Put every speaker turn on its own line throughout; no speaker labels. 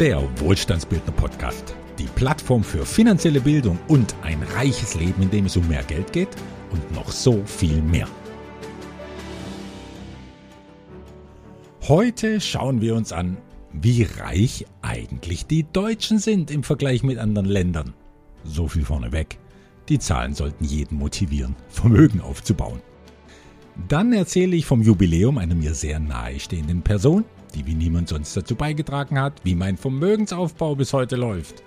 der Wohlstandsbildner Podcast. Die Plattform für finanzielle Bildung und ein reiches Leben, in dem es um mehr Geld geht und noch so viel mehr. Heute schauen wir uns an, wie reich eigentlich die Deutschen sind im Vergleich mit anderen Ländern. So viel vorneweg. Die Zahlen sollten jeden motivieren, Vermögen aufzubauen. Dann erzähle ich vom Jubiläum einer mir sehr nahestehenden Person, die wie niemand sonst dazu beigetragen hat, wie mein Vermögensaufbau bis heute läuft.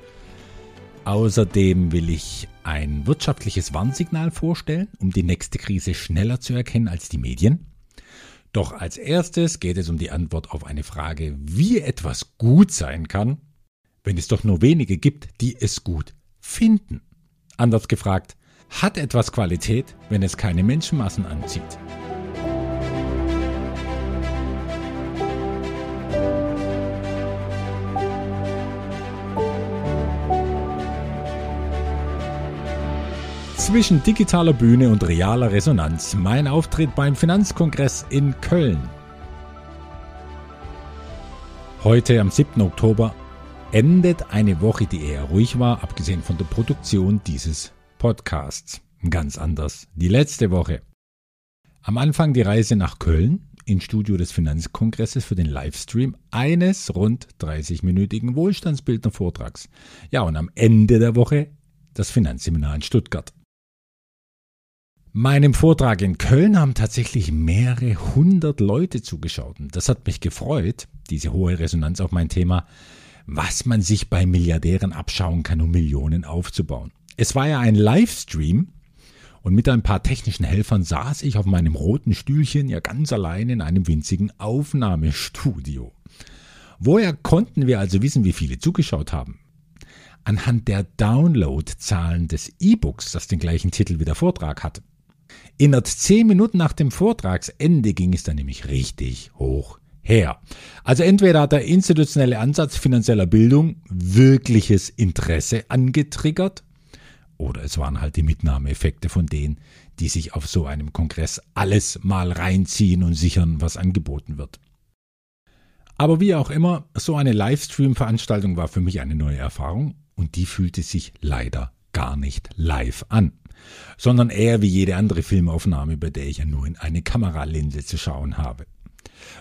Außerdem will ich ein wirtschaftliches Warnsignal vorstellen, um die nächste Krise schneller zu erkennen als die Medien. Doch als erstes geht es um die Antwort auf eine Frage, wie etwas gut sein kann, wenn es doch nur wenige gibt, die es gut finden. Anders gefragt, hat etwas Qualität, wenn es keine Menschenmassen anzieht? Zwischen digitaler Bühne und realer Resonanz. Mein Auftritt beim Finanzkongress in Köln. Heute am 7. Oktober endet eine Woche, die eher ruhig war, abgesehen von der Produktion dieses Podcasts. Ganz anders. Die letzte Woche. Am Anfang die Reise nach Köln, ins Studio des Finanzkongresses für den Livestream eines rund 30-minütigen Wohlstandsbildner-Vortrags. Ja, und am Ende der Woche das Finanzseminar in Stuttgart. Meinem Vortrag in Köln haben tatsächlich mehrere hundert Leute zugeschaut. Und das hat mich gefreut, diese hohe Resonanz auf mein Thema, was man sich bei Milliardären abschauen kann, um Millionen aufzubauen. Es war ja ein Livestream und mit ein paar technischen Helfern saß ich auf meinem roten Stühlchen ja ganz allein in einem winzigen Aufnahmestudio. Woher konnten wir also wissen, wie viele zugeschaut haben? Anhand der Downloadzahlen des E-Books, das den gleichen Titel wie der Vortrag hatte. Innerhalb zehn Minuten nach dem Vortragsende ging es dann nämlich richtig hoch her. Also entweder hat der institutionelle Ansatz finanzieller Bildung wirkliches Interesse angetriggert, oder es waren halt die Mitnahmeeffekte von denen, die sich auf so einem Kongress alles mal reinziehen und sichern, was angeboten wird. Aber wie auch immer, so eine Livestream-Veranstaltung war für mich eine neue Erfahrung und die fühlte sich leider gar nicht live an sondern eher wie jede andere Filmaufnahme, bei der ich ja nur in eine Kameralinse zu schauen habe.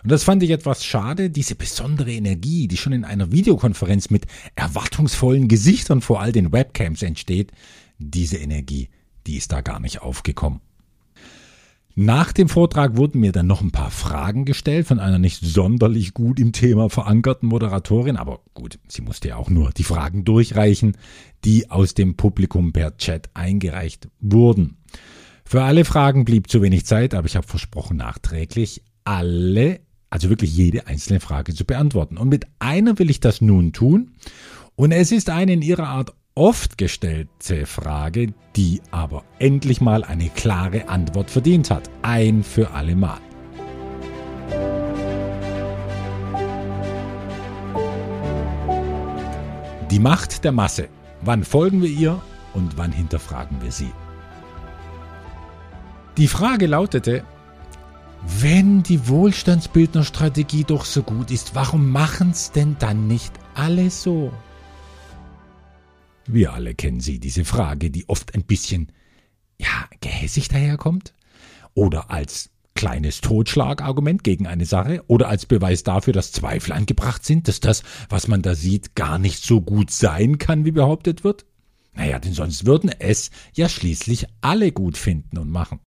Und das fand ich etwas schade, diese besondere Energie, die schon in einer Videokonferenz mit erwartungsvollen Gesichtern vor all den Webcams entsteht, diese Energie, die ist da gar nicht aufgekommen. Nach dem Vortrag wurden mir dann noch ein paar Fragen gestellt von einer nicht sonderlich gut im Thema verankerten Moderatorin, aber gut, sie musste ja auch nur die Fragen durchreichen, die aus dem Publikum per Chat eingereicht wurden. Für alle Fragen blieb zu wenig Zeit, aber ich habe versprochen, nachträglich alle, also wirklich jede einzelne Frage zu beantworten. Und mit einer will ich das nun tun. Und es ist eine in ihrer Art oft gestellte Frage, die aber endlich mal eine klare Antwort verdient hat. Ein für alle Mal. Die Macht der Masse. Wann folgen wir ihr und wann hinterfragen wir sie? Die Frage lautete, wenn die Wohlstandsbildnerstrategie doch so gut ist, warum machen's denn dann nicht alle so? Wir alle kennen sie, diese Frage, die oft ein bisschen, ja, gehässig daherkommt. Oder als kleines Totschlagargument gegen eine Sache oder als Beweis dafür, dass Zweifel angebracht sind, dass das, was man da sieht, gar nicht so gut sein kann, wie behauptet wird? Naja, denn sonst würden es ja schließlich alle gut finden und machen.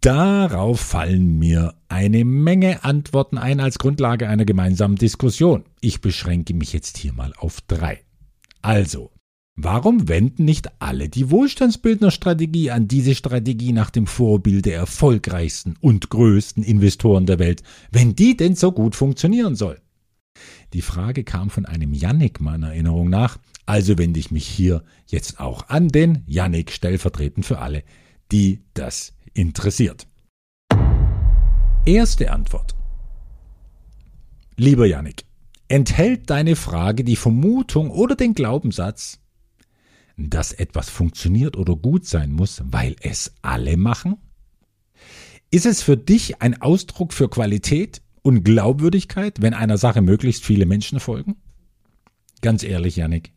Darauf fallen mir eine Menge Antworten ein als Grundlage einer gemeinsamen Diskussion. Ich beschränke mich jetzt hier mal auf drei. Also, warum wenden nicht alle die Wohlstandsbildnerstrategie an diese Strategie nach dem Vorbild der erfolgreichsten und größten Investoren der Welt, wenn die denn so gut funktionieren soll? Die Frage kam von einem Yannick meiner Erinnerung nach, also wende ich mich hier jetzt auch an den Yannick stellvertretend für alle, die das interessiert. Erste Antwort. Lieber Yannick, enthält deine Frage die Vermutung oder den Glaubenssatz, dass etwas funktioniert oder gut sein muss, weil es alle machen? Ist es für dich ein Ausdruck für Qualität und Glaubwürdigkeit, wenn einer Sache möglichst viele Menschen folgen? Ganz ehrlich, Yannick,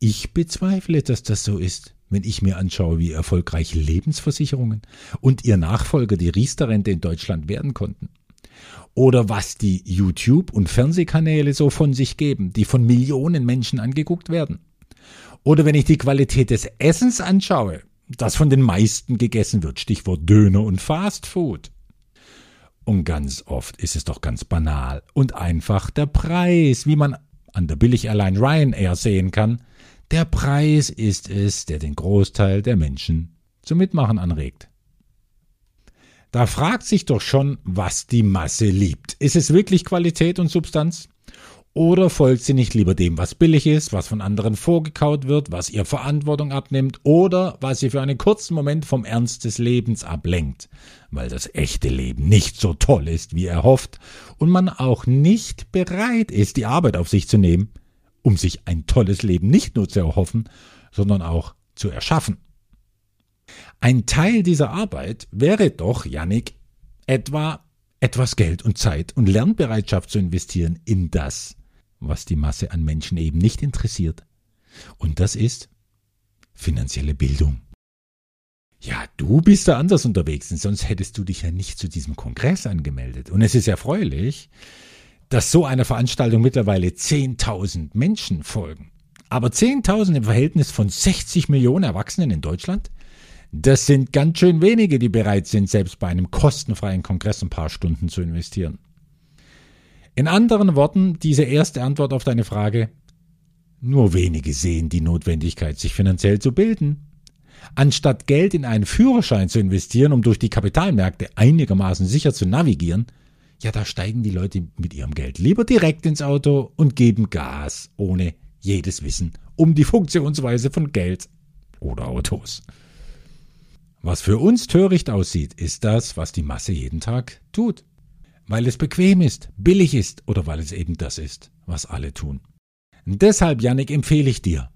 ich bezweifle, dass das so ist, wenn ich mir anschaue, wie erfolgreich Lebensversicherungen und ihr Nachfolger die Riester-Rente in Deutschland werden konnten. Oder was die YouTube- und Fernsehkanäle so von sich geben, die von Millionen Menschen angeguckt werden. Oder wenn ich die Qualität des Essens anschaue, das von den meisten gegessen wird, Stichwort Döner und Fast Food. Und ganz oft ist es doch ganz banal und einfach der Preis, wie man an der Billig-Airline Ryanair sehen kann. Der Preis ist es, der den Großteil der Menschen zum Mitmachen anregt. Da fragt sich doch schon, was die Masse liebt. Ist es wirklich Qualität und Substanz? Oder folgt sie nicht lieber dem, was billig ist, was von anderen vorgekaut wird, was ihr Verantwortung abnimmt oder was sie für einen kurzen Moment vom Ernst des Lebens ablenkt, weil das echte Leben nicht so toll ist, wie er hofft und man auch nicht bereit ist, die Arbeit auf sich zu nehmen, um sich ein tolles Leben nicht nur zu erhoffen, sondern auch zu erschaffen. Ein Teil dieser Arbeit wäre doch, Yannick, etwa etwas Geld und Zeit und Lernbereitschaft zu investieren in das, was die Masse an Menschen eben nicht interessiert. Und das ist finanzielle Bildung. Ja, du bist da anders unterwegs, denn sonst hättest du dich ja nicht zu diesem Kongress angemeldet. Und es ist erfreulich, dass so einer Veranstaltung mittlerweile 10.000 Menschen folgen. Aber 10.000 im Verhältnis von 60 Millionen Erwachsenen in Deutschland? Das sind ganz schön wenige, die bereit sind, selbst bei einem kostenfreien Kongress ein paar Stunden zu investieren. In anderen Worten, diese erste Antwort auf deine Frage, nur wenige sehen die Notwendigkeit, sich finanziell zu bilden. Anstatt Geld in einen Führerschein zu investieren, um durch die Kapitalmärkte einigermaßen sicher zu navigieren, ja, da steigen die Leute mit ihrem Geld lieber direkt ins Auto und geben Gas, ohne jedes Wissen um die Funktionsweise von Geld oder Autos. Was für uns töricht aussieht, ist das, was die Masse jeden Tag tut weil es bequem ist, billig ist oder weil es eben das ist, was alle tun. Deshalb, Yannick, empfehle ich dir,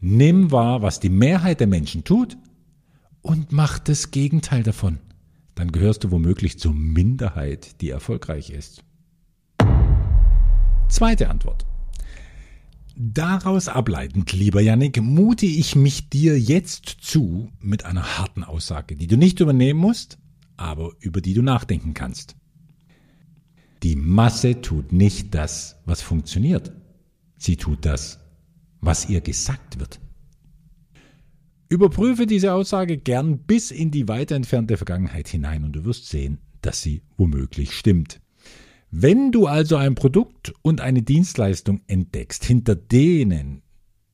nimm wahr, was die Mehrheit der Menschen tut und mach das Gegenteil davon. Dann gehörst du womöglich zur Minderheit, die erfolgreich ist. Zweite Antwort. Daraus ableitend, lieber Yannick, mute ich mich dir jetzt zu mit einer harten Aussage, die du nicht übernehmen musst, aber über die du nachdenken kannst. Die Masse tut nicht das, was funktioniert. Sie tut das, was ihr gesagt wird. Überprüfe diese Aussage gern bis in die weiter entfernte Vergangenheit hinein und du wirst sehen, dass sie womöglich stimmt. Wenn du also ein Produkt und eine Dienstleistung entdeckst, hinter denen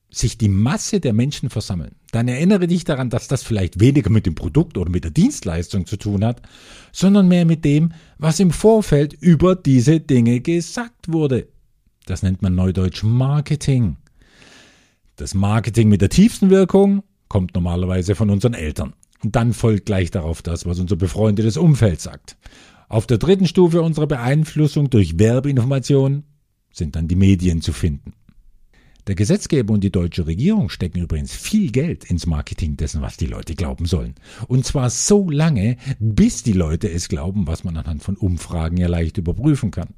sich die Masse der Menschen versammeln, dann erinnere dich daran, dass das vielleicht weniger mit dem Produkt oder mit der Dienstleistung zu tun hat, sondern mehr mit dem, was im Vorfeld über diese Dinge gesagt wurde. Das nennt man neudeutsch Marketing. Das Marketing mit der tiefsten Wirkung kommt normalerweise von unseren Eltern. Und dann folgt gleich darauf das, was unser befreundetes Umfeld sagt. Auf der dritten Stufe unserer Beeinflussung durch Werbeinformation sind dann die Medien zu finden. Der Gesetzgeber und die deutsche Regierung stecken übrigens viel Geld ins Marketing dessen, was die Leute glauben sollen. Und zwar so lange, bis die Leute es glauben, was man anhand von Umfragen ja leicht überprüfen kann.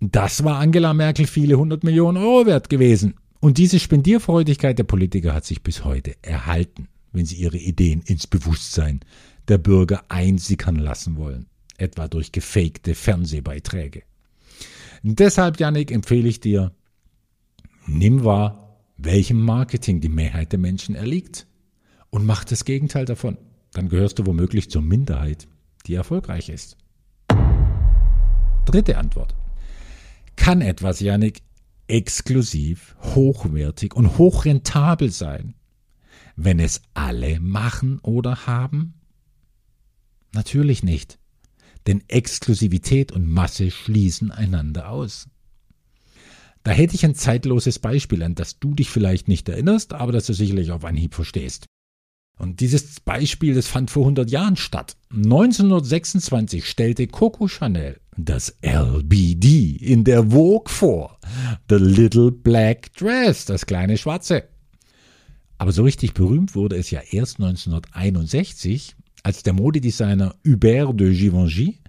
Das war Angela Merkel viele hundert Millionen Euro wert gewesen. Und diese Spendierfreudigkeit der Politiker hat sich bis heute erhalten, wenn sie ihre Ideen ins Bewusstsein der Bürger einsickern lassen wollen, etwa durch gefakte Fernsehbeiträge. Deshalb, Janik, empfehle ich dir, Nimm wahr, welchem Marketing die Mehrheit der Menschen erliegt und mach das Gegenteil davon. Dann gehörst du womöglich zur Minderheit, die erfolgreich ist. Dritte Antwort. Kann etwas, Janik, exklusiv, hochwertig und hochrentabel sein, wenn es alle machen oder haben? Natürlich nicht, denn Exklusivität und Masse schließen einander aus. Da hätte ich ein zeitloses Beispiel, an das du dich vielleicht nicht erinnerst, aber das du sicherlich auf Anhieb verstehst. Und dieses Beispiel, das fand vor 100 Jahren statt. 1926 stellte Coco Chanel das LBD in der Vogue vor. The Little Black Dress, das kleine Schwarze. Aber so richtig berühmt wurde es ja erst 1961, als der Modedesigner Hubert de Givenchy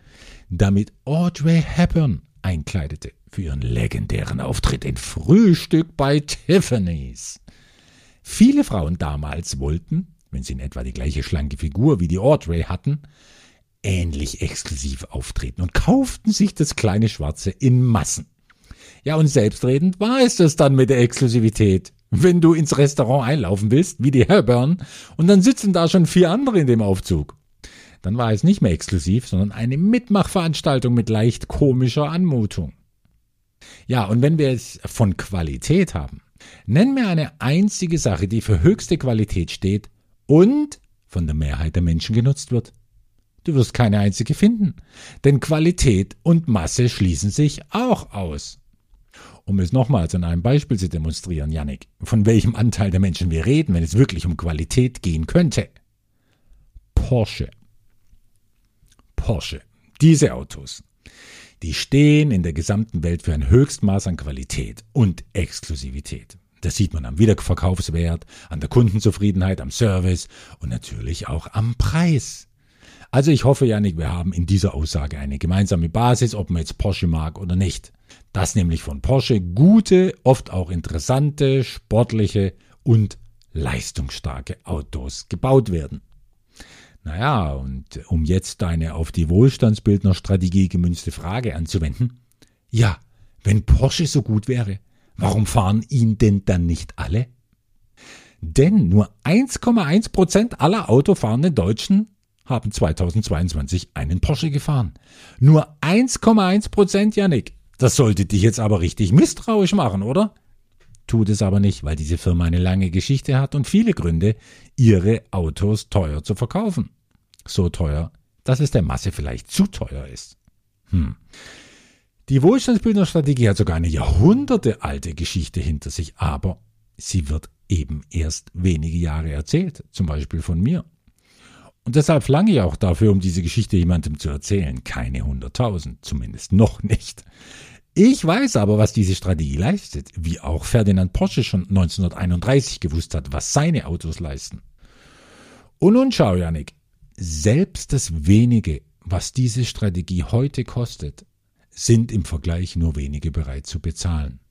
damit Audrey Hepburn einkleidete für ihren legendären Auftritt in Frühstück bei Tiffany's. Viele Frauen damals wollten, wenn sie in etwa die gleiche schlanke Figur wie die Audrey hatten, ähnlich exklusiv auftreten und kauften sich das kleine Schwarze in Massen. Ja, und selbstredend war es das dann mit der Exklusivität. Wenn du ins Restaurant einlaufen willst, wie die Herburn, und dann sitzen da schon vier andere in dem Aufzug. Dann war es nicht mehr exklusiv, sondern eine Mitmachveranstaltung mit leicht komischer Anmutung. Ja, und wenn wir es von Qualität haben, nenn mir eine einzige Sache, die für höchste Qualität steht und von der Mehrheit der Menschen genutzt wird. Du wirst keine einzige finden, denn Qualität und Masse schließen sich auch aus. Um es nochmals an einem Beispiel zu demonstrieren, Yannick, von welchem Anteil der Menschen wir reden, wenn es wirklich um Qualität gehen könnte. Porsche. Porsche. Diese Autos. Die stehen in der gesamten Welt für ein Höchstmaß an Qualität und Exklusivität. Das sieht man am Wiederverkaufswert, an der Kundenzufriedenheit, am Service und natürlich auch am Preis. Also ich hoffe, Janik, wir haben in dieser Aussage eine gemeinsame Basis, ob man jetzt Porsche mag oder nicht. Dass nämlich von Porsche gute, oft auch interessante, sportliche und leistungsstarke Autos gebaut werden. Naja, und um jetzt deine auf die Wohlstandsbildnerstrategie gemünzte Frage anzuwenden. Ja, wenn Porsche so gut wäre, warum fahren ihn denn dann nicht alle? Denn nur 1,1 Prozent aller autofahrenden Deutschen haben 2022 einen Porsche gefahren. Nur 1,1 Prozent, Janik. Das sollte dich jetzt aber richtig misstrauisch machen, oder? Tut es aber nicht, weil diese Firma eine lange Geschichte hat und viele Gründe, ihre Autos teuer zu verkaufen. So teuer, dass es der Masse vielleicht zu teuer ist. Hm. Die Wohlstandsbildnerstrategie hat sogar eine jahrhundertealte Geschichte hinter sich, aber sie wird eben erst wenige Jahre erzählt, zum Beispiel von mir. Und deshalb verlange ich auch dafür, um diese Geschichte jemandem zu erzählen, keine hunderttausend, zumindest noch nicht. Ich weiß aber, was diese Strategie leistet, wie auch Ferdinand Porsche schon 1931 gewusst hat, was seine Autos leisten. Und nun schau, Janik, selbst das wenige, was diese Strategie heute kostet, sind im Vergleich nur wenige bereit zu bezahlen.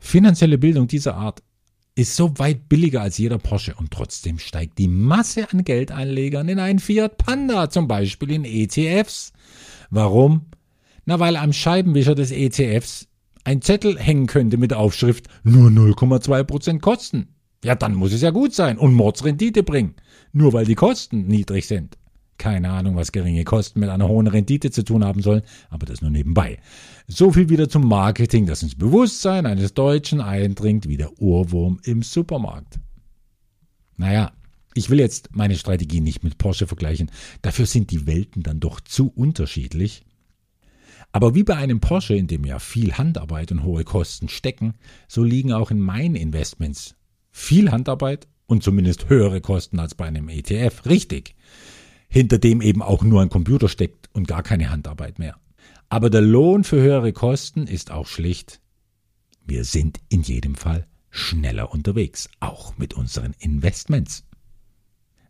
Finanzielle Bildung dieser Art ist so weit billiger als jeder Porsche und trotzdem steigt die Masse an Geldeinlegern in einen Fiat Panda, zum Beispiel in ETFs. Warum? Na, weil am Scheibenwischer des ETFs ein Zettel hängen könnte mit Aufschrift nur 0,2% Kosten. Ja, dann muss es ja gut sein und Mordsrendite bringen. Nur weil die Kosten niedrig sind. Keine Ahnung, was geringe Kosten mit einer hohen Rendite zu tun haben sollen, aber das nur nebenbei. So viel wieder zum Marketing, das ins Bewusstsein eines Deutschen eindringt wie der Ohrwurm im Supermarkt. Naja, ich will jetzt meine Strategie nicht mit Porsche vergleichen, dafür sind die Welten dann doch zu unterschiedlich. Aber wie bei einem Porsche, in dem ja viel Handarbeit und hohe Kosten stecken, so liegen auch in meinen Investments viel Handarbeit und zumindest höhere Kosten als bei einem ETF. Richtig hinter dem eben auch nur ein Computer steckt und gar keine Handarbeit mehr. Aber der Lohn für höhere Kosten ist auch schlicht. Wir sind in jedem Fall schneller unterwegs, auch mit unseren Investments.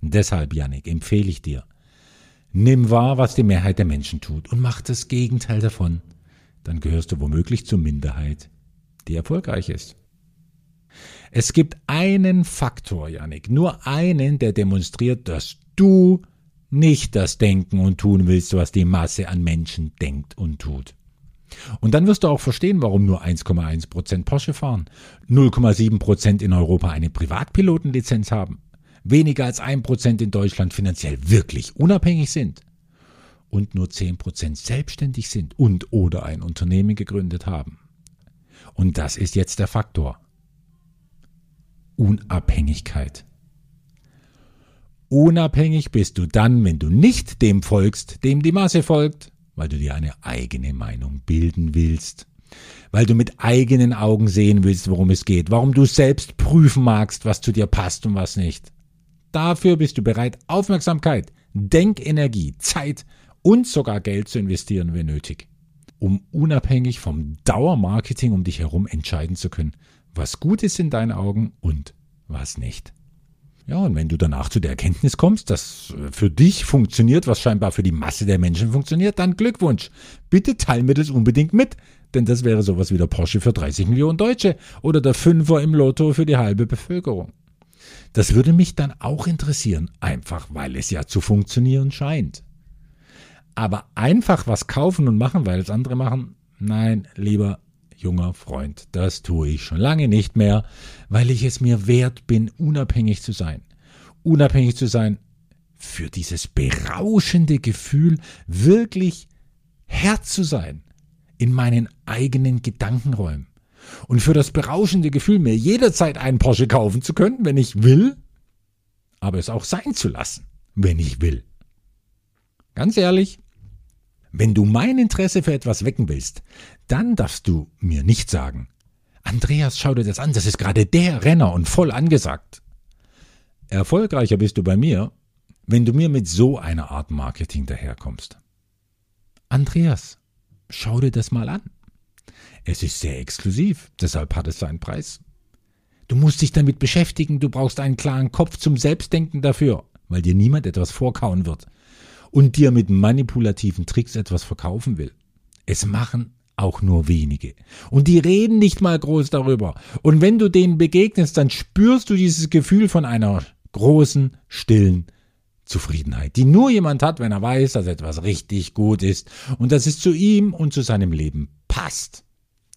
Deshalb, Yannick, empfehle ich dir, nimm wahr, was die Mehrheit der Menschen tut und mach das Gegenteil davon. Dann gehörst du womöglich zur Minderheit, die erfolgreich ist. Es gibt einen Faktor, Yannick, nur einen, der demonstriert, dass du nicht das denken und tun willst, was die Masse an Menschen denkt und tut. Und dann wirst du auch verstehen, warum nur 1,1 Prozent Porsche fahren, 0,7 Prozent in Europa eine Privatpilotenlizenz haben, weniger als 1 Prozent in Deutschland finanziell wirklich unabhängig sind und nur 10 Prozent selbstständig sind und oder ein Unternehmen gegründet haben. Und das ist jetzt der Faktor. Unabhängigkeit. Unabhängig bist du dann, wenn du nicht dem folgst, dem die Masse folgt, weil du dir eine eigene Meinung bilden willst, weil du mit eigenen Augen sehen willst, worum es geht, warum du selbst prüfen magst, was zu dir passt und was nicht. Dafür bist du bereit, Aufmerksamkeit, Denkenergie, Zeit und sogar Geld zu investieren, wenn nötig, um unabhängig vom Dauermarketing um dich herum entscheiden zu können, was gut ist in deinen Augen und was nicht. Ja, und wenn du danach zu der Erkenntnis kommst, dass für dich funktioniert, was scheinbar für die Masse der Menschen funktioniert, dann Glückwunsch. Bitte teil mir das unbedingt mit, denn das wäre sowas wie der Porsche für 30 Millionen Deutsche oder der Fünfer im Lotto für die halbe Bevölkerung. Das würde mich dann auch interessieren, einfach weil es ja zu funktionieren scheint. Aber einfach was kaufen und machen, weil es andere machen, nein, lieber junger Freund, das tue ich schon lange nicht mehr, weil ich es mir wert bin, unabhängig zu sein. Unabhängig zu sein für dieses berauschende Gefühl, wirklich Herr zu sein in meinen eigenen Gedankenräumen. Und für das berauschende Gefühl, mir jederzeit einen Porsche kaufen zu können, wenn ich will, aber es auch sein zu lassen, wenn ich will. Ganz ehrlich, wenn du mein Interesse für etwas wecken willst, dann darfst du mir nicht sagen, Andreas, schau dir das an, das ist gerade der Renner und voll angesagt. Erfolgreicher bist du bei mir, wenn du mir mit so einer Art Marketing daherkommst. Andreas, schau dir das mal an. Es ist sehr exklusiv, deshalb hat es seinen Preis. Du musst dich damit beschäftigen, du brauchst einen klaren Kopf zum Selbstdenken dafür, weil dir niemand etwas vorkauen wird und dir mit manipulativen Tricks etwas verkaufen will. Es machen auch nur wenige. Und die reden nicht mal groß darüber. Und wenn du denen begegnest, dann spürst du dieses Gefühl von einer großen, stillen Zufriedenheit, die nur jemand hat, wenn er weiß, dass etwas richtig gut ist und dass es zu ihm und zu seinem Leben passt.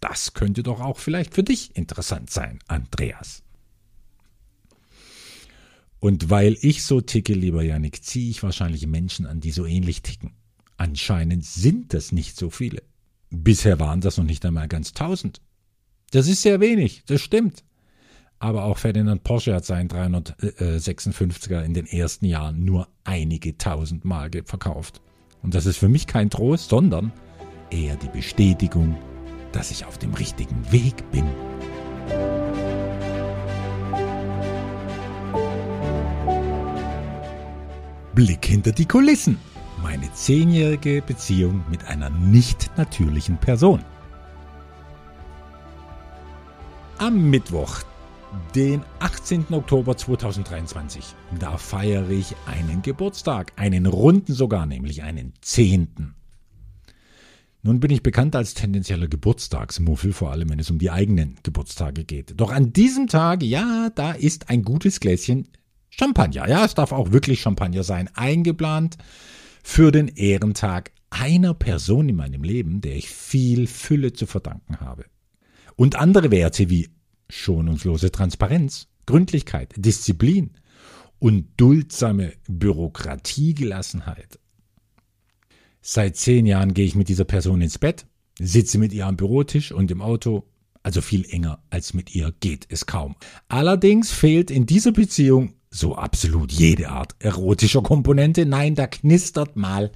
Das könnte doch auch vielleicht für dich interessant sein, Andreas. Und weil ich so ticke, lieber Janik, ziehe ich wahrscheinlich Menschen an, die so ähnlich ticken. Anscheinend sind das nicht so viele. Bisher waren das noch nicht einmal ganz tausend. Das ist sehr wenig, das stimmt. Aber auch Ferdinand Porsche hat seinen 356er in den ersten Jahren nur einige tausend Mal verkauft. Und das ist für mich kein Trost, sondern eher die Bestätigung, dass ich auf dem richtigen Weg bin. Blick hinter die Kulissen. Meine zehnjährige Beziehung mit einer nicht natürlichen Person. Am Mittwoch, den 18. Oktober 2023, da feiere ich einen Geburtstag, einen runden sogar, nämlich einen zehnten. Nun bin ich bekannt als tendenzieller Geburtstagsmuffel, vor allem wenn es um die eigenen Geburtstage geht. Doch an diesem Tag, ja, da ist ein gutes Gläschen Champagner, ja, es darf auch wirklich Champagner sein, eingeplant für den Ehrentag einer Person in meinem Leben, der ich viel Fülle zu verdanken habe. Und andere Werte wie schonungslose Transparenz, Gründlichkeit, Disziplin und duldsame Bürokratiegelassenheit. Seit zehn Jahren gehe ich mit dieser Person ins Bett, sitze mit ihr am Bürotisch und im Auto, also viel enger als mit ihr geht es kaum. Allerdings fehlt in dieser Beziehung so absolut jede Art erotischer Komponente. Nein, da knistert mal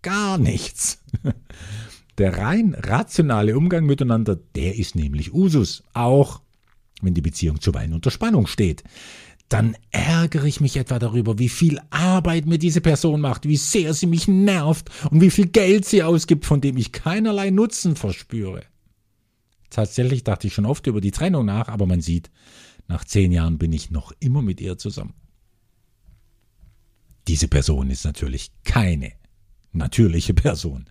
gar nichts. Der rein rationale Umgang miteinander, der ist nämlich Usus, auch wenn die Beziehung zuweilen unter Spannung steht. Dann ärgere ich mich etwa darüber, wie viel Arbeit mir diese Person macht, wie sehr sie mich nervt und wie viel Geld sie ausgibt, von dem ich keinerlei Nutzen verspüre. Tatsächlich dachte ich schon oft über die Trennung nach, aber man sieht, nach zehn Jahren bin ich noch immer mit ihr zusammen. Diese Person ist natürlich keine natürliche Person.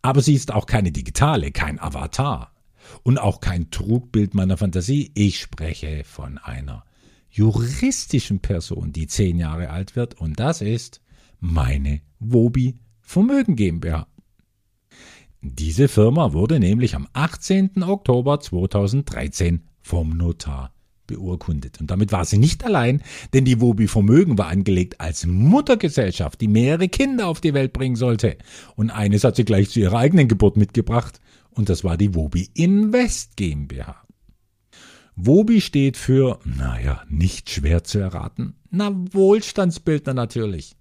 Aber sie ist auch keine digitale, kein Avatar und auch kein Trugbild meiner Fantasie. Ich spreche von einer juristischen Person, die zehn Jahre alt wird, und das ist meine Wobi Vermögen GmbH. Diese Firma wurde nämlich am 18. Oktober 2013 vom Notar beurkundet. Und damit war sie nicht allein, denn die Wobi Vermögen war angelegt als Muttergesellschaft, die mehrere Kinder auf die Welt bringen sollte. Und eines hat sie gleich zu ihrer eigenen Geburt mitgebracht, und das war die Wobi Invest GmbH. Wobi steht für, naja, nicht schwer zu erraten, na Wohlstandsbildner natürlich.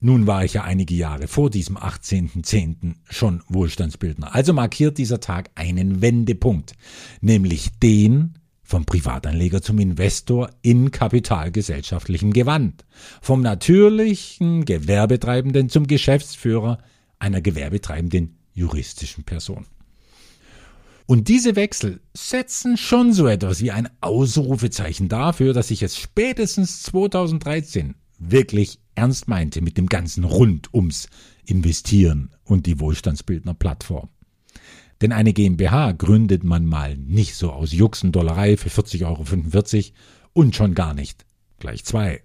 Nun war ich ja einige Jahre vor diesem 18.10. schon Wohlstandsbildner. Also markiert dieser Tag einen Wendepunkt, nämlich den, vom Privatanleger zum Investor in kapitalgesellschaftlichem Gewand, vom natürlichen Gewerbetreibenden zum Geschäftsführer einer gewerbetreibenden juristischen Person. Und diese Wechsel setzen schon so etwas wie ein Ausrufezeichen dafür, dass ich es spätestens 2013 wirklich ernst meinte mit dem ganzen Rund ums Investieren und die Wohlstandsbildner Plattform. Denn eine GmbH gründet man mal nicht so aus Juxendollerei für 40,45 Euro und schon gar nicht gleich zwei.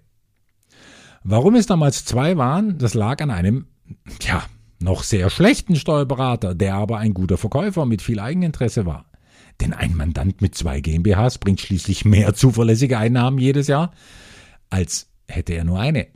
Warum es damals zwei waren, das lag an einem, ja, noch sehr schlechten Steuerberater, der aber ein guter Verkäufer mit viel Eigeninteresse war. Denn ein Mandant mit zwei GmbHs bringt schließlich mehr zuverlässige Einnahmen jedes Jahr, als hätte er nur eine.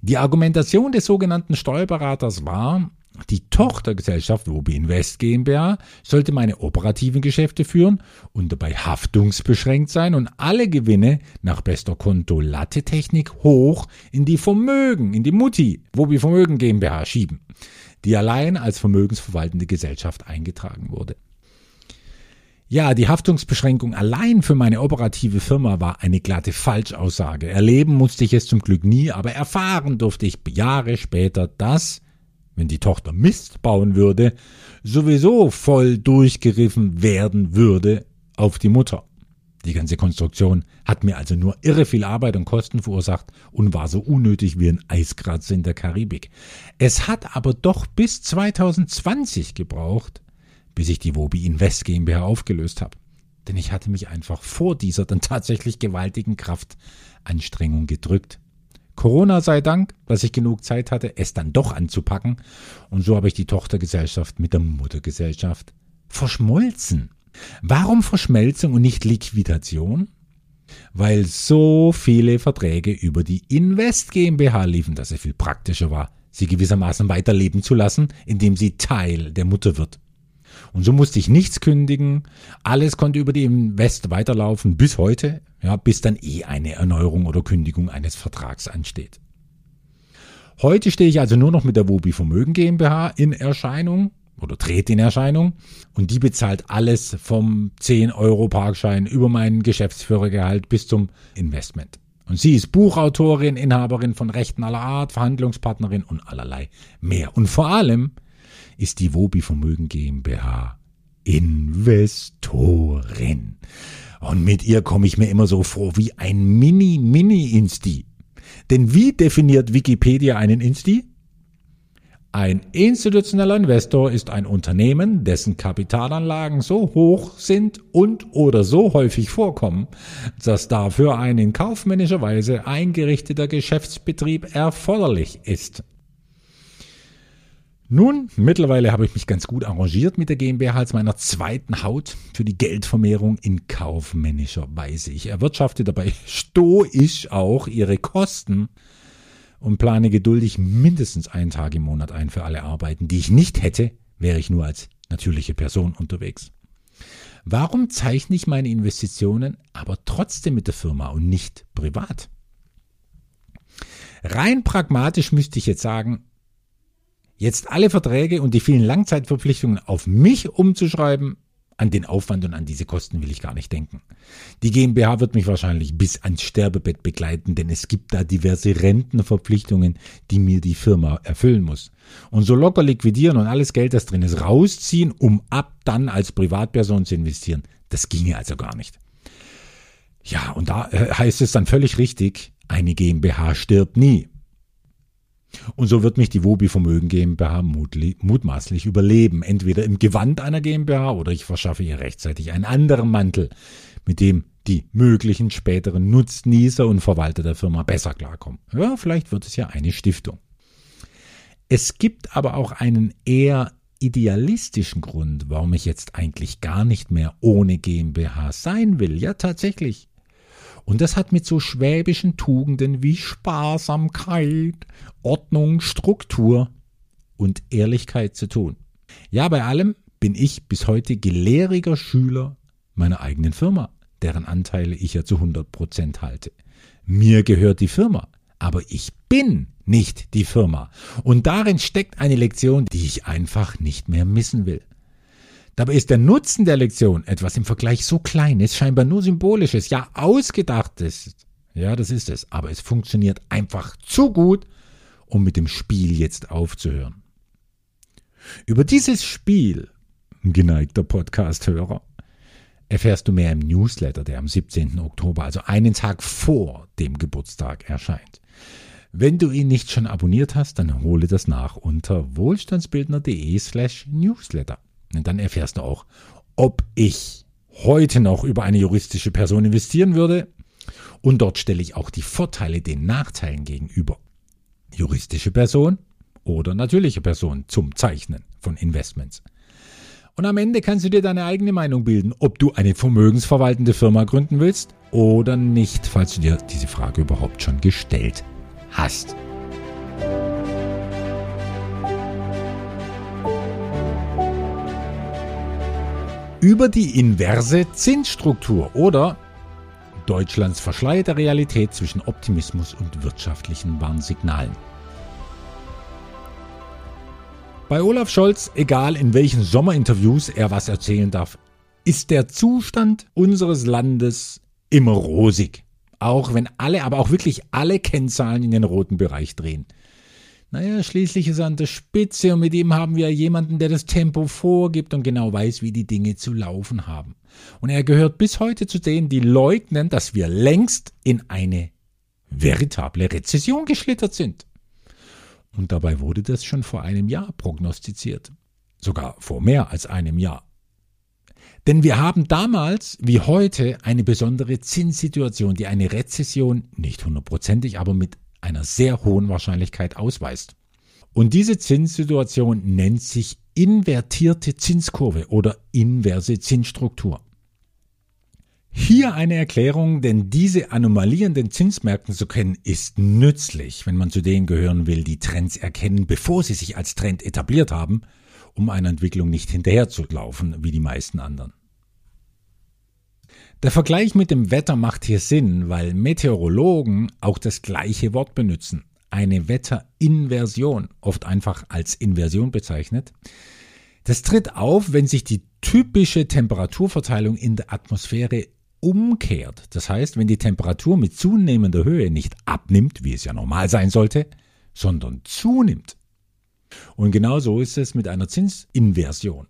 Die Argumentation des sogenannten Steuerberaters war, die Tochtergesellschaft Wobi Invest GmbH sollte meine operativen Geschäfte führen und dabei haftungsbeschränkt sein und alle Gewinne nach bester Konto-Latte-Technik hoch in die Vermögen, in die Mutti Wobi Vermögen GmbH schieben, die allein als vermögensverwaltende Gesellschaft eingetragen wurde. Ja, die Haftungsbeschränkung allein für meine operative Firma war eine glatte Falschaussage. Erleben musste ich es zum Glück nie, aber erfahren durfte ich Jahre später, dass wenn die Tochter Mist bauen würde, sowieso voll durchgeriffen werden würde auf die Mutter. Die ganze Konstruktion hat mir also nur irre viel Arbeit und Kosten verursacht und war so unnötig wie ein Eiskratzer in der Karibik. Es hat aber doch bis 2020 gebraucht, bis ich die Wobi Invest GmbH aufgelöst habe. Denn ich hatte mich einfach vor dieser dann tatsächlich gewaltigen Kraftanstrengung gedrückt. Corona sei Dank, dass ich genug Zeit hatte, es dann doch anzupacken. Und so habe ich die Tochtergesellschaft mit der Muttergesellschaft verschmolzen. Warum Verschmelzung und nicht Liquidation? Weil so viele Verträge über die Invest GmbH liefen, dass es viel praktischer war, sie gewissermaßen weiterleben zu lassen, indem sie Teil der Mutter wird. Und so musste ich nichts kündigen. Alles konnte über die Invest weiterlaufen bis heute, ja, bis dann eh eine Erneuerung oder Kündigung eines Vertrags ansteht. Heute stehe ich also nur noch mit der Wobi Vermögen GmbH in Erscheinung oder trete in Erscheinung und die bezahlt alles vom 10 Euro Parkschein über meinen Geschäftsführergehalt bis zum Investment. Und sie ist Buchautorin, Inhaberin von Rechten aller Art, Verhandlungspartnerin und allerlei mehr. Und vor allem ist die Wobi Vermögen GmbH Investorin. Und mit ihr komme ich mir immer so vor wie ein Mini-Mini-Insti. Denn wie definiert Wikipedia einen Insti? Ein institutioneller Investor ist ein Unternehmen, dessen Kapitalanlagen so hoch sind und oder so häufig vorkommen, dass dafür ein in kaufmännischer Weise eingerichteter Geschäftsbetrieb erforderlich ist. Nun, mittlerweile habe ich mich ganz gut arrangiert mit der GmbH als meiner zweiten Haut für die Geldvermehrung in kaufmännischer Weise. Ich erwirtschafte dabei stoisch auch ihre Kosten und plane geduldig mindestens einen Tag im Monat ein für alle Arbeiten, die ich nicht hätte, wäre ich nur als natürliche Person unterwegs. Warum zeichne ich meine Investitionen aber trotzdem mit der Firma und nicht privat? Rein pragmatisch müsste ich jetzt sagen, jetzt alle Verträge und die vielen Langzeitverpflichtungen auf mich umzuschreiben, an den Aufwand und an diese Kosten will ich gar nicht denken. Die GmbH wird mich wahrscheinlich bis ans Sterbebett begleiten, denn es gibt da diverse Rentenverpflichtungen, die mir die Firma erfüllen muss. Und so locker liquidieren und alles Geld, das drin ist, rausziehen, um ab dann als Privatperson zu investieren, das ginge also gar nicht. Ja, und da äh, heißt es dann völlig richtig, eine GmbH stirbt nie. Und so wird mich die Wobi Vermögen GmbH mutmaßlich überleben, entweder im Gewand einer GmbH oder ich verschaffe ihr rechtzeitig einen anderen Mantel, mit dem die möglichen späteren Nutznießer und Verwalter der Firma besser klarkommen. Ja, vielleicht wird es ja eine Stiftung. Es gibt aber auch einen eher idealistischen Grund, warum ich jetzt eigentlich gar nicht mehr ohne GmbH sein will. Ja, tatsächlich. Und das hat mit so schwäbischen Tugenden wie Sparsamkeit, Ordnung, Struktur und Ehrlichkeit zu tun. Ja, bei allem bin ich bis heute gelehriger Schüler meiner eigenen Firma, deren Anteile ich ja zu 100 Prozent halte. Mir gehört die Firma, aber ich bin nicht die Firma. Und darin steckt eine Lektion, die ich einfach nicht mehr missen will. Dabei ist der Nutzen der Lektion etwas im Vergleich so kleines, scheinbar nur symbolisches, ja ausgedachtes. Ja, das ist es. Aber es funktioniert einfach zu gut, um mit dem Spiel jetzt aufzuhören. Über dieses Spiel geneigter Podcast-Hörer, erfährst du mehr im Newsletter, der am 17. Oktober, also einen Tag vor dem Geburtstag, erscheint. Wenn du ihn nicht schon abonniert hast, dann hole das nach unter wohlstandsbildner.de slash newsletter. Dann erfährst du auch, ob ich heute noch über eine juristische Person investieren würde. Und dort stelle ich auch die Vorteile den Nachteilen gegenüber. Juristische Person oder natürliche Person zum Zeichnen von Investments. Und am Ende kannst du dir deine eigene Meinung bilden, ob du eine vermögensverwaltende Firma gründen willst oder nicht, falls du dir diese Frage überhaupt schon gestellt hast. Über die inverse Zinsstruktur oder Deutschlands verschleierte Realität zwischen Optimismus und wirtschaftlichen Warnsignalen. Bei Olaf Scholz, egal in welchen Sommerinterviews er was erzählen darf, ist der Zustand unseres Landes immer rosig. Auch wenn alle, aber auch wirklich alle Kennzahlen in den roten Bereich drehen. Naja, schließlich ist er an der Spitze und mit ihm haben wir jemanden, der das Tempo vorgibt und genau weiß, wie die Dinge zu laufen haben. Und er gehört bis heute zu denen, die leugnen, dass wir längst in eine veritable Rezession geschlittert sind. Und dabei wurde das schon vor einem Jahr prognostiziert. Sogar vor mehr als einem Jahr. Denn wir haben damals wie heute eine besondere Zinssituation, die eine Rezession nicht hundertprozentig, aber mit einer sehr hohen Wahrscheinlichkeit ausweist. Und diese Zinssituation nennt sich invertierte Zinskurve oder inverse Zinsstruktur. Hier eine Erklärung, denn diese Anomalien den Zinsmärkten zu kennen, ist nützlich, wenn man zu denen gehören will, die Trends erkennen, bevor sie sich als Trend etabliert haben, um einer Entwicklung nicht hinterherzulaufen wie die meisten anderen. Der Vergleich mit dem Wetter macht hier Sinn, weil Meteorologen auch das gleiche Wort benutzen. Eine Wetterinversion, oft einfach als Inversion bezeichnet. Das tritt auf, wenn sich die typische Temperaturverteilung in der Atmosphäre umkehrt. Das heißt, wenn die Temperatur mit zunehmender Höhe nicht abnimmt, wie es ja normal sein sollte, sondern zunimmt. Und genau so ist es mit einer Zinsinversion.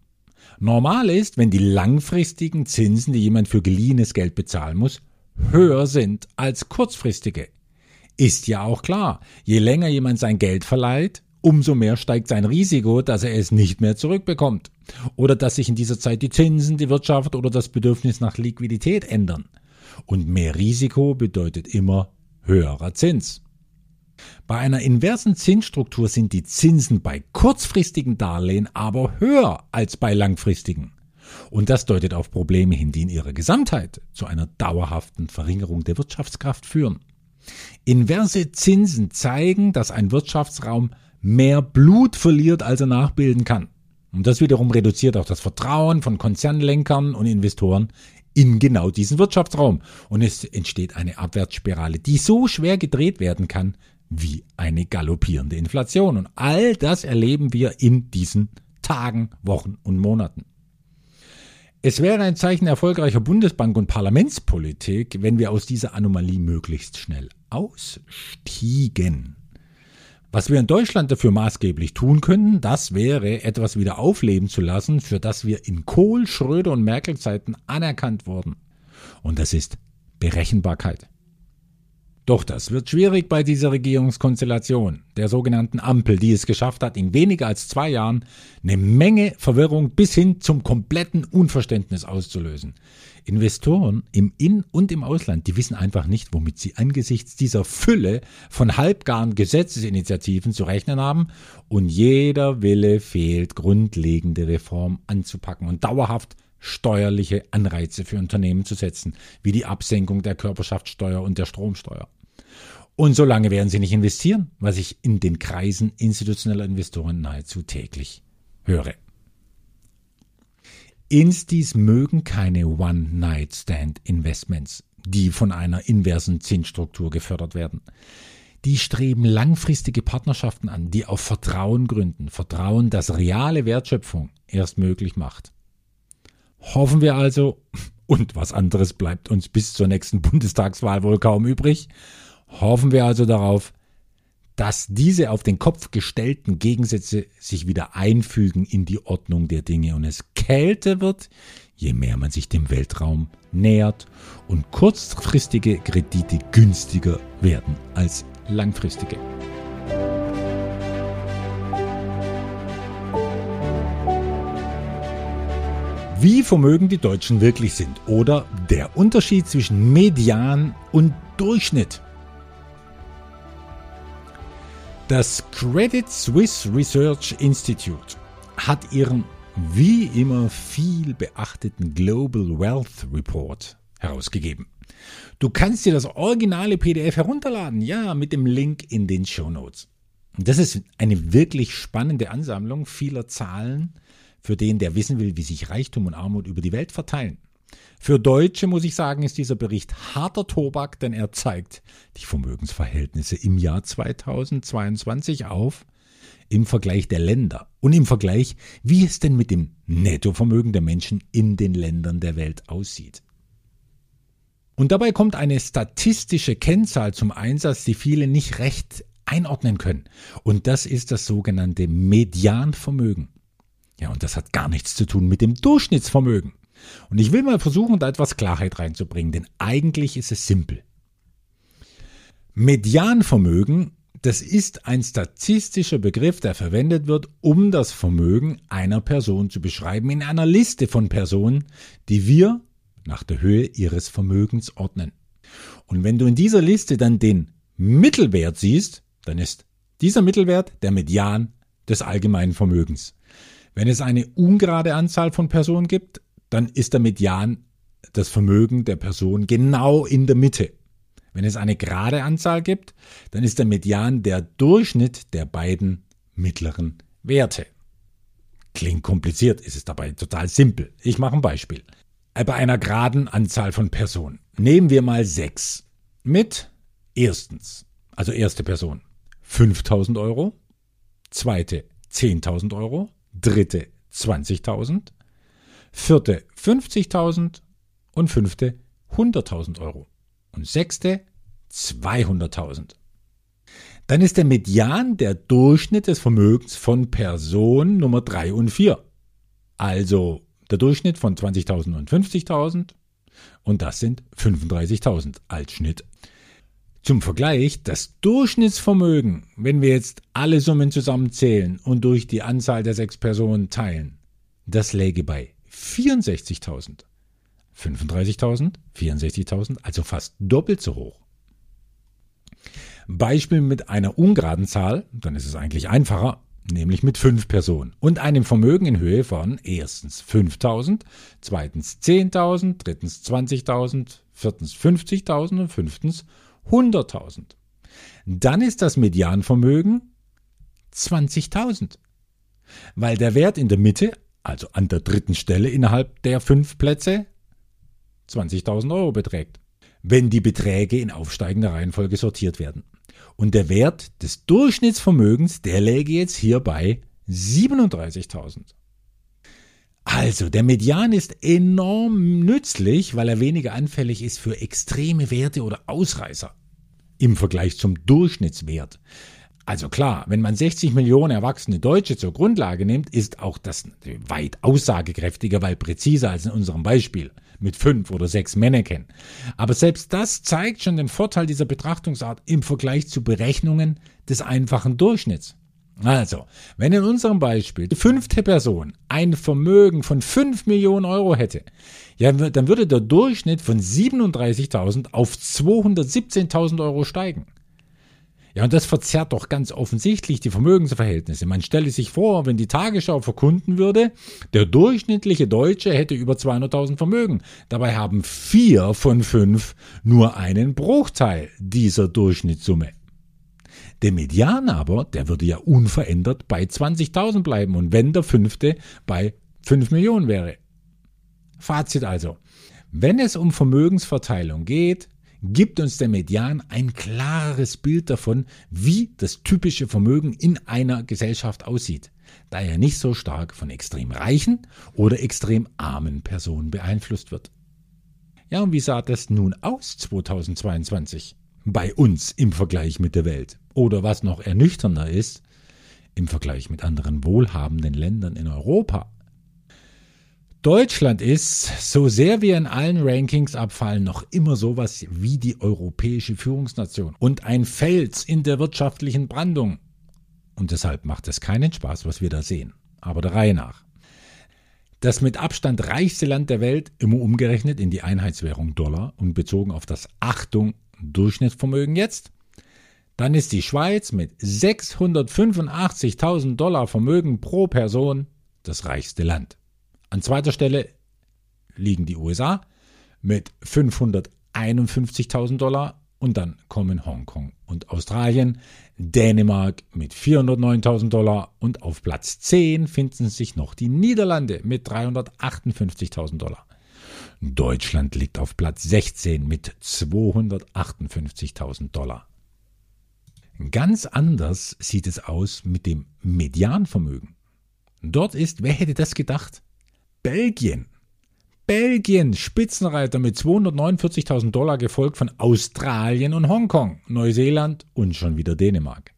Normal ist, wenn die langfristigen Zinsen, die jemand für geliehenes Geld bezahlen muss, höher sind als kurzfristige. Ist ja auch klar, je länger jemand sein Geld verleiht, umso mehr steigt sein Risiko, dass er es nicht mehr zurückbekommt. Oder dass sich in dieser Zeit die Zinsen, die Wirtschaft oder das Bedürfnis nach Liquidität ändern. Und mehr Risiko bedeutet immer höherer Zins. Bei einer inversen Zinsstruktur sind die Zinsen bei kurzfristigen Darlehen aber höher als bei langfristigen. Und das deutet auf Probleme hin, die in ihrer Gesamtheit zu einer dauerhaften Verringerung der Wirtschaftskraft führen. Inverse Zinsen zeigen, dass ein Wirtschaftsraum mehr Blut verliert, als er nachbilden kann. Und das wiederum reduziert auch das Vertrauen von Konzernlenkern und Investoren in genau diesen Wirtschaftsraum. Und es entsteht eine Abwärtsspirale, die so schwer gedreht werden kann, wie eine galoppierende Inflation. Und all das erleben wir in diesen Tagen, Wochen und Monaten. Es wäre ein Zeichen erfolgreicher Bundesbank- und Parlamentspolitik, wenn wir aus dieser Anomalie möglichst schnell ausstiegen. Was wir in Deutschland dafür maßgeblich tun können, das wäre, etwas wieder aufleben zu lassen, für das wir in Kohl, Schröder und Merkel Zeiten anerkannt wurden. Und das ist Berechenbarkeit. Doch das wird schwierig bei dieser Regierungskonstellation, der sogenannten Ampel, die es geschafft hat, in weniger als zwei Jahren eine Menge Verwirrung bis hin zum kompletten Unverständnis auszulösen. Investoren im In- und im Ausland, die wissen einfach nicht, womit sie angesichts dieser Fülle von halbgaren Gesetzesinitiativen zu rechnen haben und jeder Wille fehlt, grundlegende Reformen anzupacken und dauerhaft steuerliche Anreize für Unternehmen zu setzen, wie die Absenkung der Körperschaftssteuer und der Stromsteuer. Und solange werden sie nicht investieren, was ich in den Kreisen institutioneller Investoren nahezu täglich höre. Instis mögen keine One-Night-Stand-Investments, die von einer inversen Zinsstruktur gefördert werden. Die streben langfristige Partnerschaften an, die auf Vertrauen gründen, Vertrauen, das reale Wertschöpfung erst möglich macht. Hoffen wir also, und was anderes bleibt uns bis zur nächsten Bundestagswahl wohl kaum übrig, Hoffen wir also darauf, dass diese auf den Kopf gestellten Gegensätze sich wieder einfügen in die Ordnung der Dinge und es kälter wird, je mehr man sich dem Weltraum nähert und kurzfristige Kredite günstiger werden als langfristige. Wie vermögen die Deutschen wirklich sind oder der Unterschied zwischen Median und Durchschnitt. Das Credit Suisse Research Institute hat ihren wie immer viel beachteten Global Wealth Report herausgegeben. Du kannst dir das originale PDF herunterladen, ja, mit dem Link in den Show Notes. Das ist eine wirklich spannende Ansammlung vieler Zahlen, für den, der wissen will, wie sich Reichtum und Armut über die Welt verteilen. Für Deutsche muss ich sagen, ist dieser Bericht harter Tobak, denn er zeigt die Vermögensverhältnisse im Jahr 2022 auf, im Vergleich der Länder und im Vergleich, wie es denn mit dem Nettovermögen der Menschen in den Ländern der Welt aussieht. Und dabei kommt eine statistische Kennzahl zum Einsatz, die viele nicht recht einordnen können. Und das ist das sogenannte Medianvermögen. Ja, und das hat gar nichts zu tun mit dem Durchschnittsvermögen. Und ich will mal versuchen, da etwas Klarheit reinzubringen, denn eigentlich ist es simpel. Medianvermögen das ist ein statistischer Begriff, der verwendet wird, um das Vermögen einer Person zu beschreiben in einer Liste von Personen, die wir nach der Höhe ihres Vermögens ordnen. Und wenn du in dieser Liste dann den Mittelwert siehst, dann ist dieser Mittelwert der Median des allgemeinen Vermögens. Wenn es eine ungerade Anzahl von Personen gibt, dann ist der Median das Vermögen der Person genau in der Mitte. Wenn es eine gerade Anzahl gibt, dann ist der Median der Durchschnitt der beiden mittleren Werte. Klingt kompliziert, ist es dabei total simpel. Ich mache ein Beispiel. Bei einer geraden Anzahl von Personen. Nehmen wir mal sechs. Mit erstens, also erste Person, 5000 Euro, zweite 10.000 Euro, dritte 20.000, vierte 50.000 und fünfte 100.000 Euro und sechste 200.000. Dann ist der Median der Durchschnitt des Vermögens von Person Nummer 3 und 4. Also der Durchschnitt von 20.000 und 50.000 und das sind 35.000 als Schnitt. Zum Vergleich, das Durchschnittsvermögen, wenn wir jetzt alle Summen zusammenzählen und durch die Anzahl der sechs Personen teilen, das läge bei 64.000. 35.000, 64.000, also fast doppelt so hoch. Beispiel mit einer ungeraden Zahl, dann ist es eigentlich einfacher, nämlich mit fünf Personen und einem Vermögen in Höhe von erstens 5.000, zweitens 10.000, drittens 20.000, viertens 50.000 und fünftens 100.000. Dann ist das Medianvermögen 20.000, weil der Wert in der Mitte, also an der dritten Stelle innerhalb der fünf Plätze, 20.000 Euro beträgt, wenn die Beträge in aufsteigender Reihenfolge sortiert werden. Und der Wert des Durchschnittsvermögens, der läge jetzt hier bei 37.000. Also, der Median ist enorm nützlich, weil er weniger anfällig ist für extreme Werte oder Ausreißer im Vergleich zum Durchschnittswert. Also klar, wenn man 60 Millionen erwachsene Deutsche zur Grundlage nimmt, ist auch das weit aussagekräftiger, weil präziser als in unserem Beispiel mit fünf oder sechs Mannequin. Aber selbst das zeigt schon den Vorteil dieser Betrachtungsart im Vergleich zu Berechnungen des einfachen Durchschnitts. Also, wenn in unserem Beispiel die fünfte Person ein Vermögen von 5 Millionen Euro hätte, ja, dann würde der Durchschnitt von 37.000 auf 217.000 Euro steigen. Ja, und das verzerrt doch ganz offensichtlich die Vermögensverhältnisse. Man stelle sich vor, wenn die Tagesschau verkunden würde, der durchschnittliche Deutsche hätte über 200.000 Vermögen. Dabei haben vier von fünf nur einen Bruchteil dieser Durchschnittssumme. Der Median aber, der würde ja unverändert bei 20.000 bleiben und wenn der fünfte bei 5 Millionen wäre. Fazit also. Wenn es um Vermögensverteilung geht, gibt uns der Median ein klares Bild davon, wie das typische Vermögen in einer Gesellschaft aussieht, da er nicht so stark von extrem reichen oder extrem armen Personen beeinflusst wird. Ja, und wie sah das nun aus 2022 bei uns im Vergleich mit der Welt? Oder was noch ernüchternder ist, im Vergleich mit anderen wohlhabenden Ländern in Europa. Deutschland ist, so sehr wir in allen Rankings abfallen, noch immer sowas wie die europäische Führungsnation und ein Fels in der wirtschaftlichen Brandung. Und deshalb macht es keinen Spaß, was wir da sehen. Aber der Reihe nach. Das mit Abstand reichste Land der Welt, immer umgerechnet in die Einheitswährung Dollar und bezogen auf das Achtung Durchschnittsvermögen jetzt, dann ist die Schweiz mit 685.000 Dollar Vermögen pro Person das reichste Land. An zweiter Stelle liegen die USA mit 551.000 Dollar und dann kommen Hongkong und Australien, Dänemark mit 409.000 Dollar und auf Platz 10 finden sich noch die Niederlande mit 358.000 Dollar. Deutschland liegt auf Platz 16 mit 258.000 Dollar. Ganz anders sieht es aus mit dem Medianvermögen. Dort ist, wer hätte das gedacht? Belgien. Belgien, Spitzenreiter mit 249.000 Dollar, gefolgt von Australien und Hongkong, Neuseeland und schon wieder Dänemark.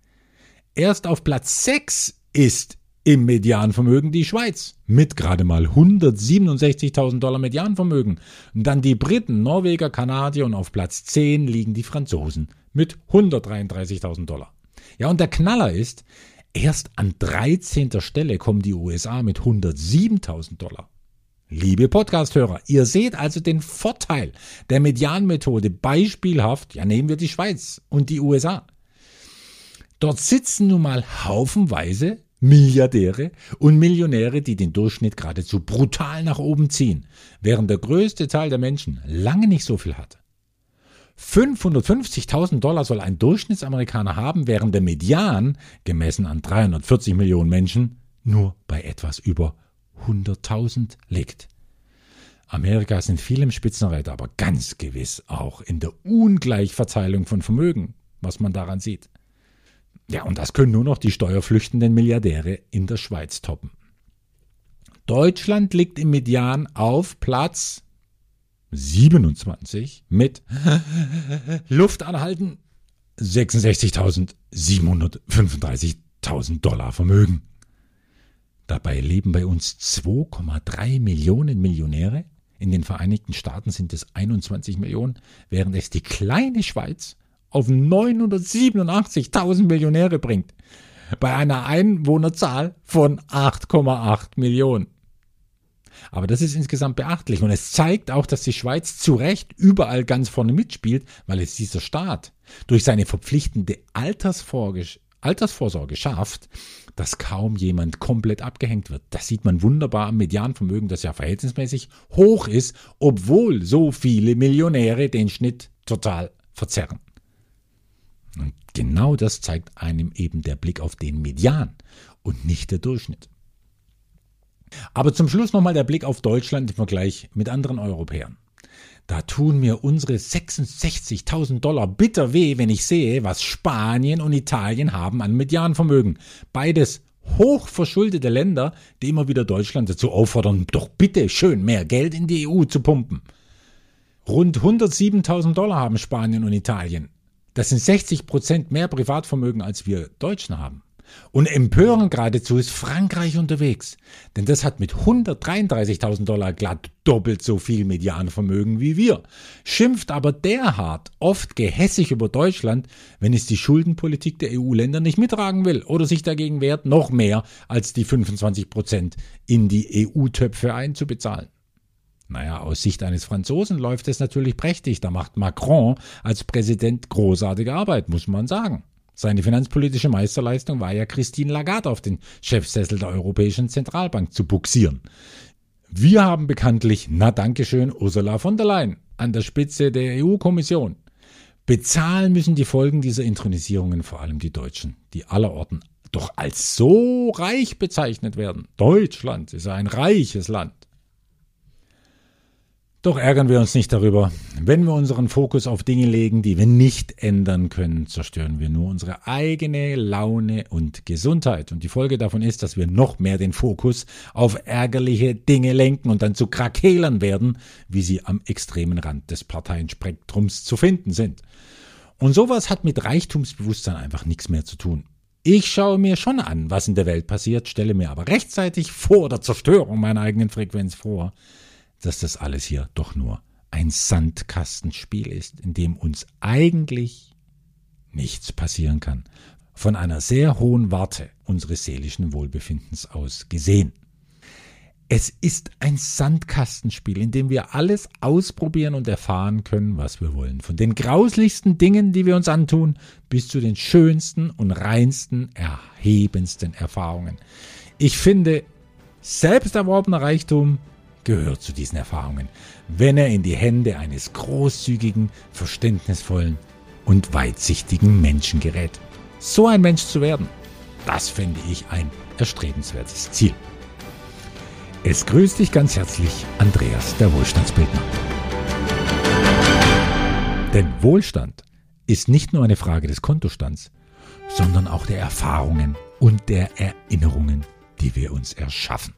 Erst auf Platz 6 ist im Medianvermögen die Schweiz mit gerade mal 167.000 Dollar Medianvermögen. Und dann die Briten, Norweger, Kanadier und auf Platz 10 liegen die Franzosen mit 133.000 Dollar. Ja, und der Knaller ist, erst an 13. Stelle kommen die USA mit 107.000 Dollar. Liebe Podcasthörer, ihr seht also den Vorteil der Medianmethode beispielhaft, ja nehmen wir die Schweiz und die USA. Dort sitzen nun mal haufenweise Milliardäre und Millionäre, die den Durchschnitt geradezu brutal nach oben ziehen, während der größte Teil der Menschen lange nicht so viel hat. 550.000 Dollar soll ein Durchschnittsamerikaner haben, während der Median, gemessen an 340 Millionen Menschen, nur bei etwas über 100.000 liegt. Amerika ist in vielem Spitzenreiter, aber ganz gewiss auch in der Ungleichverteilung von Vermögen, was man daran sieht. Ja, und das können nur noch die steuerflüchtenden Milliardäre in der Schweiz toppen. Deutschland liegt im Median auf Platz 27 mit Luft anhalten 66.735.000 Dollar Vermögen. Dabei leben bei uns 2,3 Millionen Millionäre. In den Vereinigten Staaten sind es 21 Millionen, während es die kleine Schweiz auf 987.000 Millionäre bringt, bei einer Einwohnerzahl von 8,8 Millionen. Aber das ist insgesamt beachtlich und es zeigt auch, dass die Schweiz zu Recht überall ganz vorne mitspielt, weil es dieser Staat durch seine verpflichtende Altersvorsorge, Altersvorsorge schafft, dass kaum jemand komplett abgehängt wird. Das sieht man wunderbar am Medianvermögen, das ja verhältnismäßig hoch ist, obwohl so viele Millionäre den Schnitt total verzerren. Und genau das zeigt einem eben der Blick auf den Median und nicht der Durchschnitt. Aber zum Schluss nochmal der Blick auf Deutschland im Vergleich mit anderen Europäern. Da tun mir unsere 66.000 Dollar bitter weh, wenn ich sehe, was Spanien und Italien haben an Medianvermögen. Beides hochverschuldete Länder, die immer wieder Deutschland dazu auffordern, doch bitte schön mehr Geld in die EU zu pumpen. Rund 107.000 Dollar haben Spanien und Italien. Das sind 60 Prozent mehr Privatvermögen, als wir Deutschen haben. Und empörend geradezu ist Frankreich unterwegs, denn das hat mit 133.000 Dollar glatt doppelt so viel Medianvermögen wie wir, schimpft aber derart oft gehässig über Deutschland, wenn es die Schuldenpolitik der EU-Länder nicht mittragen will oder sich dagegen wehrt, noch mehr als die 25 Prozent in die EU-Töpfe einzubezahlen. Naja, aus Sicht eines Franzosen läuft es natürlich prächtig. Da macht Macron als Präsident großartige Arbeit, muss man sagen. Seine finanzpolitische Meisterleistung war ja Christine Lagarde auf den Chefsessel der Europäischen Zentralbank zu buxieren. Wir haben bekanntlich, na Dankeschön, Ursula von der Leyen an der Spitze der EU-Kommission. Bezahlen müssen die Folgen dieser Intronisierungen vor allem die Deutschen, die allerorten doch als so reich bezeichnet werden. Deutschland ist ein reiches Land. Doch ärgern wir uns nicht darüber. Wenn wir unseren Fokus auf Dinge legen, die wir nicht ändern können, zerstören wir nur unsere eigene Laune und Gesundheit. Und die Folge davon ist, dass wir noch mehr den Fokus auf ärgerliche Dinge lenken und dann zu Krakelern werden, wie sie am extremen Rand des Parteienspektrums zu finden sind. Und sowas hat mit Reichtumsbewusstsein einfach nichts mehr zu tun. Ich schaue mir schon an, was in der Welt passiert, stelle mir aber rechtzeitig vor der Zerstörung meiner eigenen Frequenz vor, dass das alles hier doch nur ein Sandkastenspiel ist, in dem uns eigentlich nichts passieren kann. Von einer sehr hohen Warte unseres seelischen Wohlbefindens aus gesehen. Es ist ein Sandkastenspiel, in dem wir alles ausprobieren und erfahren können, was wir wollen. Von den grauslichsten Dingen, die wir uns antun, bis zu den schönsten und reinsten, erhebendsten Erfahrungen. Ich finde, selbst erworbener Reichtum gehört zu diesen Erfahrungen, wenn er in die Hände eines großzügigen, verständnisvollen und weitsichtigen Menschen gerät. So ein Mensch zu werden, das fände ich ein erstrebenswertes Ziel. Es grüßt dich ganz herzlich Andreas, der Wohlstandsbildner. Denn Wohlstand ist nicht nur eine Frage des Kontostands, sondern auch der Erfahrungen und der Erinnerungen, die wir uns erschaffen.